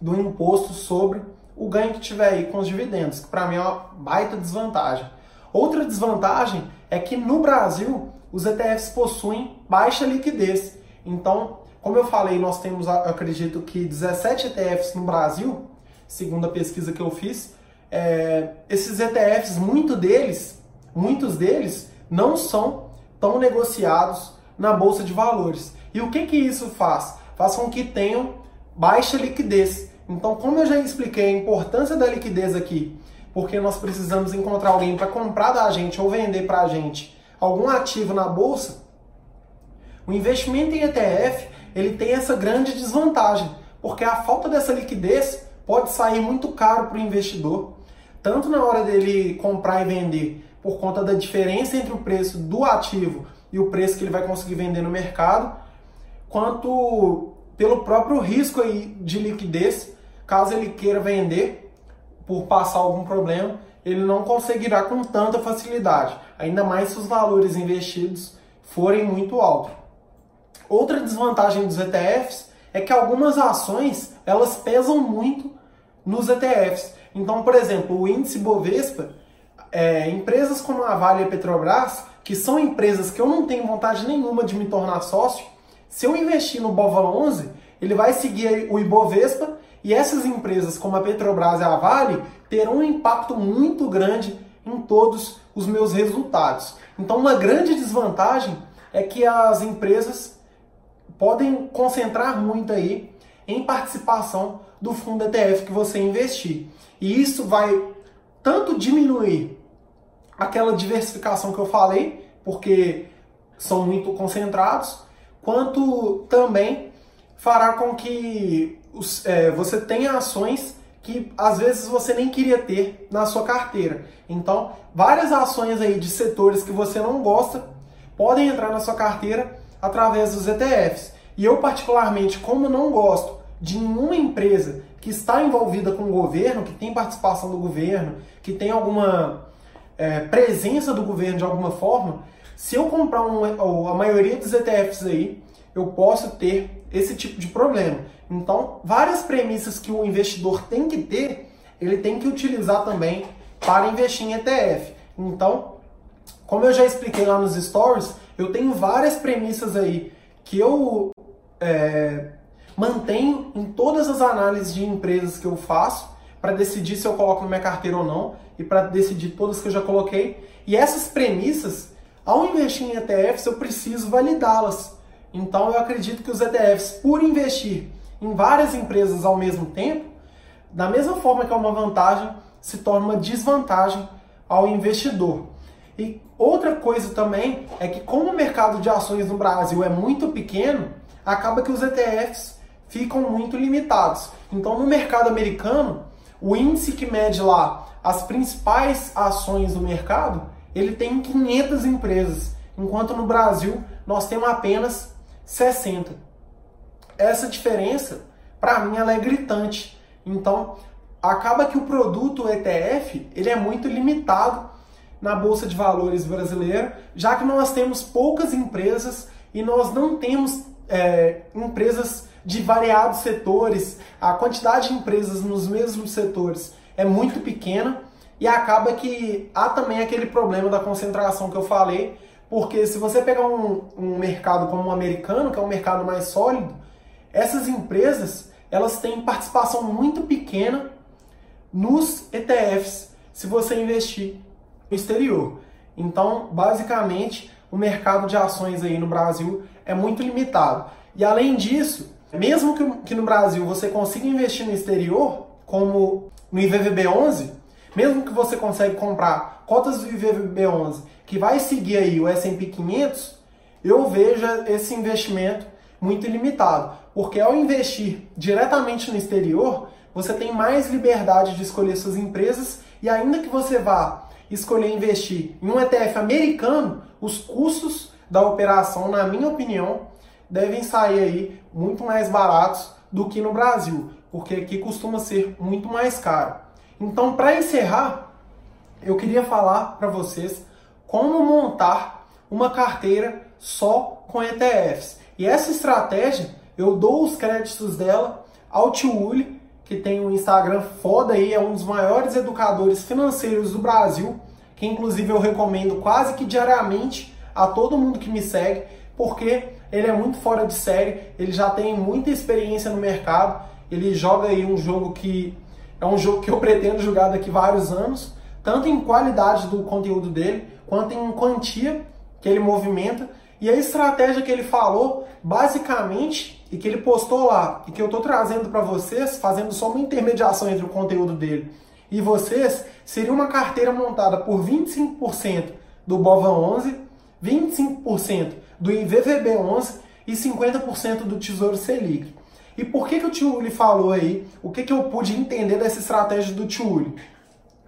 do imposto sobre o ganho que tiver aí com os dividendos, que para mim é uma baita desvantagem. Outra desvantagem é que no Brasil os ETFs possuem baixa liquidez. Então, como eu falei, nós temos, acredito que 17 ETFs no Brasil, segundo a pesquisa que eu fiz. É, esses ETFs, muito deles, muitos deles não são tão negociados na bolsa de valores. E o que que isso faz? Faz com que tenham baixa liquidez. Então, como eu já expliquei a importância da liquidez aqui, porque nós precisamos encontrar alguém para comprar da gente ou vender para a gente algum ativo na bolsa, o investimento em ETF ele tem essa grande desvantagem, porque a falta dessa liquidez pode sair muito caro para o investidor, tanto na hora dele comprar e vender, por conta da diferença entre o preço do ativo e o preço que ele vai conseguir vender no mercado, quanto pelo próprio risco aí de liquidez Caso ele queira vender por passar algum problema, ele não conseguirá com tanta facilidade, ainda mais se os valores investidos forem muito altos. Outra desvantagem dos ETFs é que algumas ações elas pesam muito nos ETFs. Então, por exemplo, o índice Bovespa, é, empresas como a Vale e a Petrobras, que são empresas que eu não tenho vontade nenhuma de me tornar sócio, se eu investir no Bova 11, ele vai seguir o Ibovespa e essas empresas, como a Petrobras e a Vale, terão um impacto muito grande em todos os meus resultados. Então, uma grande desvantagem é que as empresas podem concentrar muito aí em participação do fundo ETF que você investir. E isso vai tanto diminuir aquela diversificação que eu falei, porque são muito concentrados, quanto também fará com que é, você tenha ações que às vezes você nem queria ter na sua carteira. Então, várias ações aí de setores que você não gosta podem entrar na sua carteira através dos ETFs. E eu, particularmente, como não gosto de nenhuma empresa que está envolvida com o governo, que tem participação do governo, que tem alguma é, presença do governo de alguma forma, se eu comprar um, a maioria dos ETFs aí, eu posso ter esse tipo de problema. Então, várias premissas que o investidor tem que ter, ele tem que utilizar também para investir em ETF. Então, como eu já expliquei lá nos stories, eu tenho várias premissas aí que eu é, mantenho em todas as análises de empresas que eu faço para decidir se eu coloco na minha carteira ou não e para decidir todas que eu já coloquei. E essas premissas, ao investir em ETFs, eu preciso validá-las. Então eu acredito que os ETFs, por investir em várias empresas ao mesmo tempo, da mesma forma que é uma vantagem, se torna uma desvantagem ao investidor. E outra coisa também é que como o mercado de ações no Brasil é muito pequeno, acaba que os ETFs ficam muito limitados. Então no mercado americano, o índice que mede lá as principais ações do mercado, ele tem 500 empresas, enquanto no Brasil nós temos apenas 60. Essa diferença, para mim, ela é gritante. Então, acaba que o produto ETF ele é muito limitado na bolsa de valores brasileira, já que nós temos poucas empresas e nós não temos é, empresas de variados setores, a quantidade de empresas nos mesmos setores é muito pequena e acaba que há também aquele problema da concentração que eu falei, porque se você pegar um, um mercado como o americano, que é um mercado mais sólido, essas empresas elas têm participação muito pequena nos ETFs se você investir no exterior. Então, basicamente, o mercado de ações aí no Brasil é muito limitado. E além disso, mesmo que, no Brasil você consiga investir no exterior, como no IVVB11, mesmo que você consiga comprar cotas do IVVB11 que vai seguir aí o S&P 500, eu vejo esse investimento muito limitado, porque ao investir diretamente no exterior, você tem mais liberdade de escolher suas empresas e ainda que você vá escolher investir em um ETF americano, os custos da operação, na minha opinião, devem sair aí muito mais baratos do que no Brasil, porque aqui costuma ser muito mais caro. Então, para encerrar, eu queria falar para vocês como montar uma carteira só com ETFs. E essa estratégia, eu dou os créditos dela ao Tio Uli, que tem um Instagram foda aí, é um dos maiores educadores financeiros do Brasil, que inclusive eu recomendo quase que diariamente a todo mundo que me segue, porque ele é muito fora de série, ele já tem muita experiência no mercado, ele joga aí um jogo que é um jogo que eu *laughs* pretendo jogar daqui vários anos, tanto em qualidade do conteúdo dele, quanto em quantia que ele movimenta. E a estratégia que ele falou, basicamente, e que ele postou lá, e que eu estou trazendo para vocês, fazendo só uma intermediação entre o conteúdo dele e vocês, seria uma carteira montada por 25% do BOVA 11, 25% do IVVB 11 e 50% do Tesouro Selic. E por que, que o tio Uli falou aí? O que, que eu pude entender dessa estratégia do tio Uli?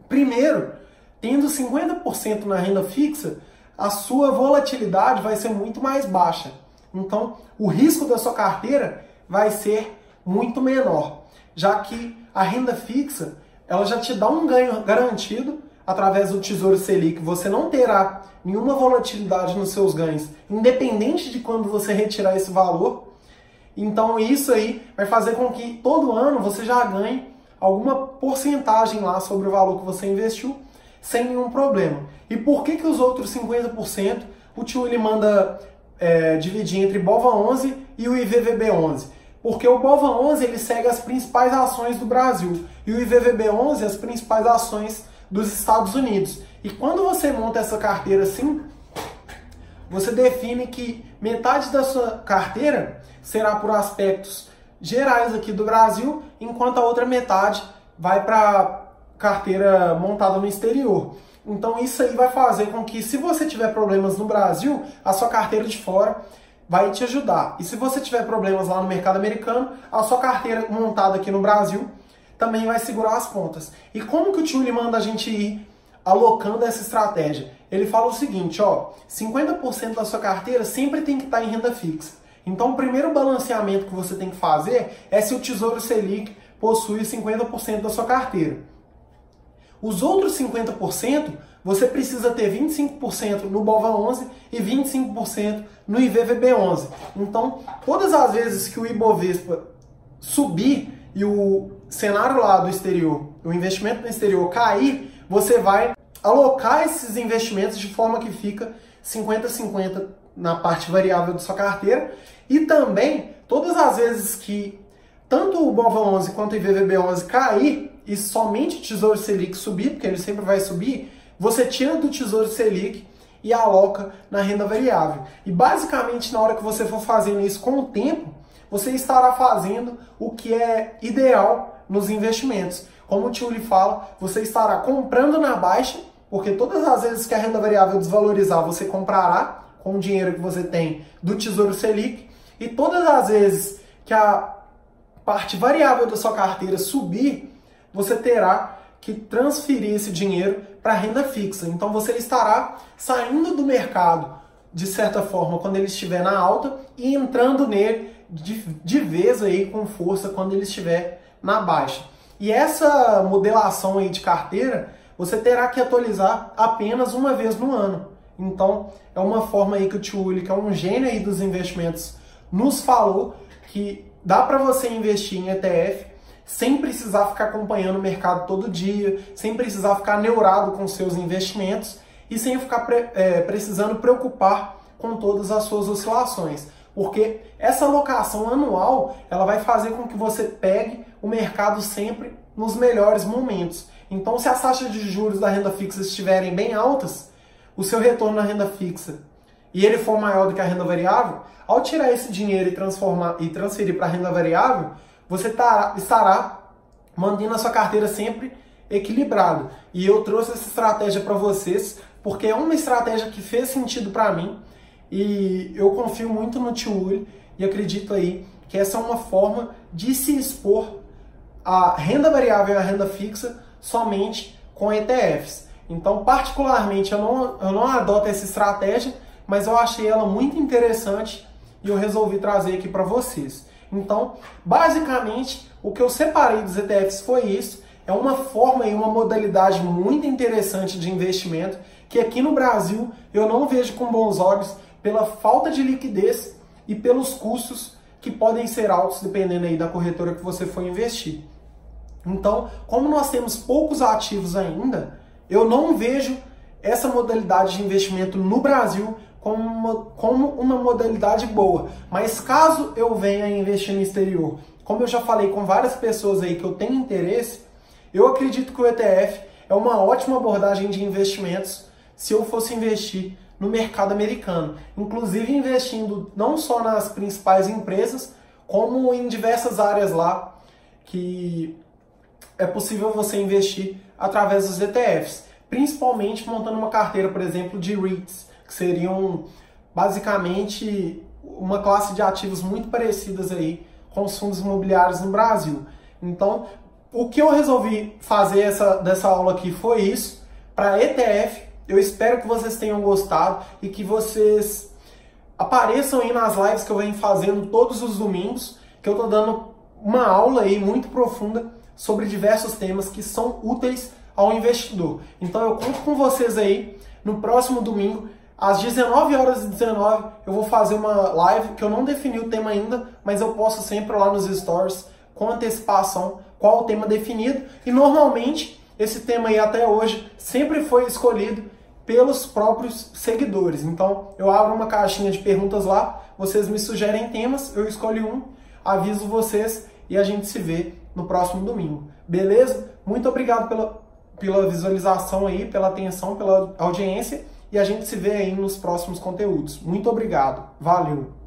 Primeiro, tendo 50% na renda fixa, a sua volatilidade vai ser muito mais baixa. Então, o risco da sua carteira vai ser muito menor, já que a renda fixa ela já te dá um ganho garantido através do Tesouro Selic. Você não terá nenhuma volatilidade nos seus ganhos, independente de quando você retirar esse valor. Então isso aí vai fazer com que todo ano você já ganhe alguma porcentagem lá sobre o valor que você investiu sem nenhum problema. E por que, que os outros 50% o tio ele manda é, dividir entre BOVA 11 e o IVVB 11? Porque o BOVA 11 ele segue as principais ações do Brasil e o IVVB 11 as principais ações dos Estados Unidos. E quando você monta essa carteira assim, você define que metade da sua carteira será por aspectos gerais aqui do Brasil, enquanto a outra metade vai para carteira montada no exterior. Então isso aí vai fazer com que se você tiver problemas no Brasil, a sua carteira de fora vai te ajudar. E se você tiver problemas lá no mercado americano, a sua carteira montada aqui no Brasil também vai segurar as pontas. E como que o tio manda a gente ir alocando essa estratégia? Ele fala o seguinte, ó, 50% da sua carteira sempre tem que estar em renda fixa. Então, o primeiro balanceamento que você tem que fazer é se o Tesouro Selic possui 50% da sua carteira. Os outros 50% você precisa ter 25% no BOVA11 e 25% no IVVB11. Então, todas as vezes que o Ibovespa subir e o cenário lá do exterior, o investimento no exterior cair, você vai alocar esses investimentos de forma que fica 50-50 na parte variável da sua carteira e também todas as vezes que tanto o BOVA 11 quanto o IVVB 11 cair e somente o Tesouro Selic subir, porque ele sempre vai subir, você tira do Tesouro Selic e aloca na renda variável. E basicamente na hora que você for fazendo isso com o tempo, você estará fazendo o que é ideal nos investimentos. Como o tio lhe fala, você estará comprando na baixa, porque todas as vezes que a renda variável desvalorizar, você comprará com o dinheiro que você tem do Tesouro Selic, e todas as vezes que a parte variável da sua carteira subir, você terá que transferir esse dinheiro para renda fixa. Então você estará saindo do mercado de certa forma quando ele estiver na alta e entrando nele de, de vez aí com força quando ele estiver na baixa. E essa modelação aí de carteira você terá que atualizar apenas uma vez no ano. Então é uma forma aí que o Tio que é um gênio aí dos investimentos, nos falou que dá para você investir em ETF sem precisar ficar acompanhando o mercado todo dia, sem precisar ficar neurado com seus investimentos e sem ficar é, precisando preocupar com todas as suas oscilações. Porque essa alocação anual, ela vai fazer com que você pegue o mercado sempre nos melhores momentos. Então, se as taxas de juros da renda fixa estiverem bem altas, o seu retorno na renda fixa e ele for maior do que a renda variável, ao tirar esse dinheiro e transformar e transferir para a renda variável, você tará, estará mantendo a sua carteira sempre equilibrada. E eu trouxe essa estratégia para vocês porque é uma estratégia que fez sentido para mim e eu confio muito no Tio Uli e acredito aí que essa é uma forma de se expor à renda variável e à renda fixa somente com ETFs. Então, particularmente, eu não, eu não adoto essa estratégia, mas eu achei ela muito interessante e eu resolvi trazer aqui para vocês. Então, basicamente, o que eu separei dos ETFs foi isso. É uma forma e uma modalidade muito interessante de investimento que aqui no Brasil eu não vejo com bons olhos pela falta de liquidez e pelos custos que podem ser altos dependendo aí da corretora que você for investir. Então, como nós temos poucos ativos ainda, eu não vejo essa modalidade de investimento no Brasil como uma, como uma modalidade boa. Mas caso eu venha investir no exterior, como eu já falei com várias pessoas aí que eu tenho interesse, eu acredito que o ETF é uma ótima abordagem de investimentos se eu fosse investir no mercado americano, inclusive investindo não só nas principais empresas, como em diversas áreas lá que é possível você investir através dos ETFs, principalmente montando uma carteira, por exemplo, de REITs, que seriam basicamente uma classe de ativos muito parecidas aí com os fundos imobiliários no Brasil. Então, o que eu resolvi fazer essa, dessa aula aqui foi isso. Para ETF, eu espero que vocês tenham gostado e que vocês apareçam aí nas lives que eu venho fazendo todos os domingos, que eu estou dando uma aula aí muito profunda sobre diversos temas que são úteis ao investidor. Então eu conto com vocês aí no próximo domingo às 19 horas e 19 eu vou fazer uma live que eu não defini o tema ainda, mas eu posto sempre lá nos stories com antecipação qual o tema definido e normalmente esse tema aí até hoje sempre foi escolhido pelos próprios seguidores. Então eu abro uma caixinha de perguntas lá, vocês me sugerem temas, eu escolho um, aviso vocês e a gente se vê no próximo domingo. Beleza? Muito obrigado pela, pela visualização aí, pela atenção, pela audiência e a gente se vê aí nos próximos conteúdos. Muito obrigado. Valeu!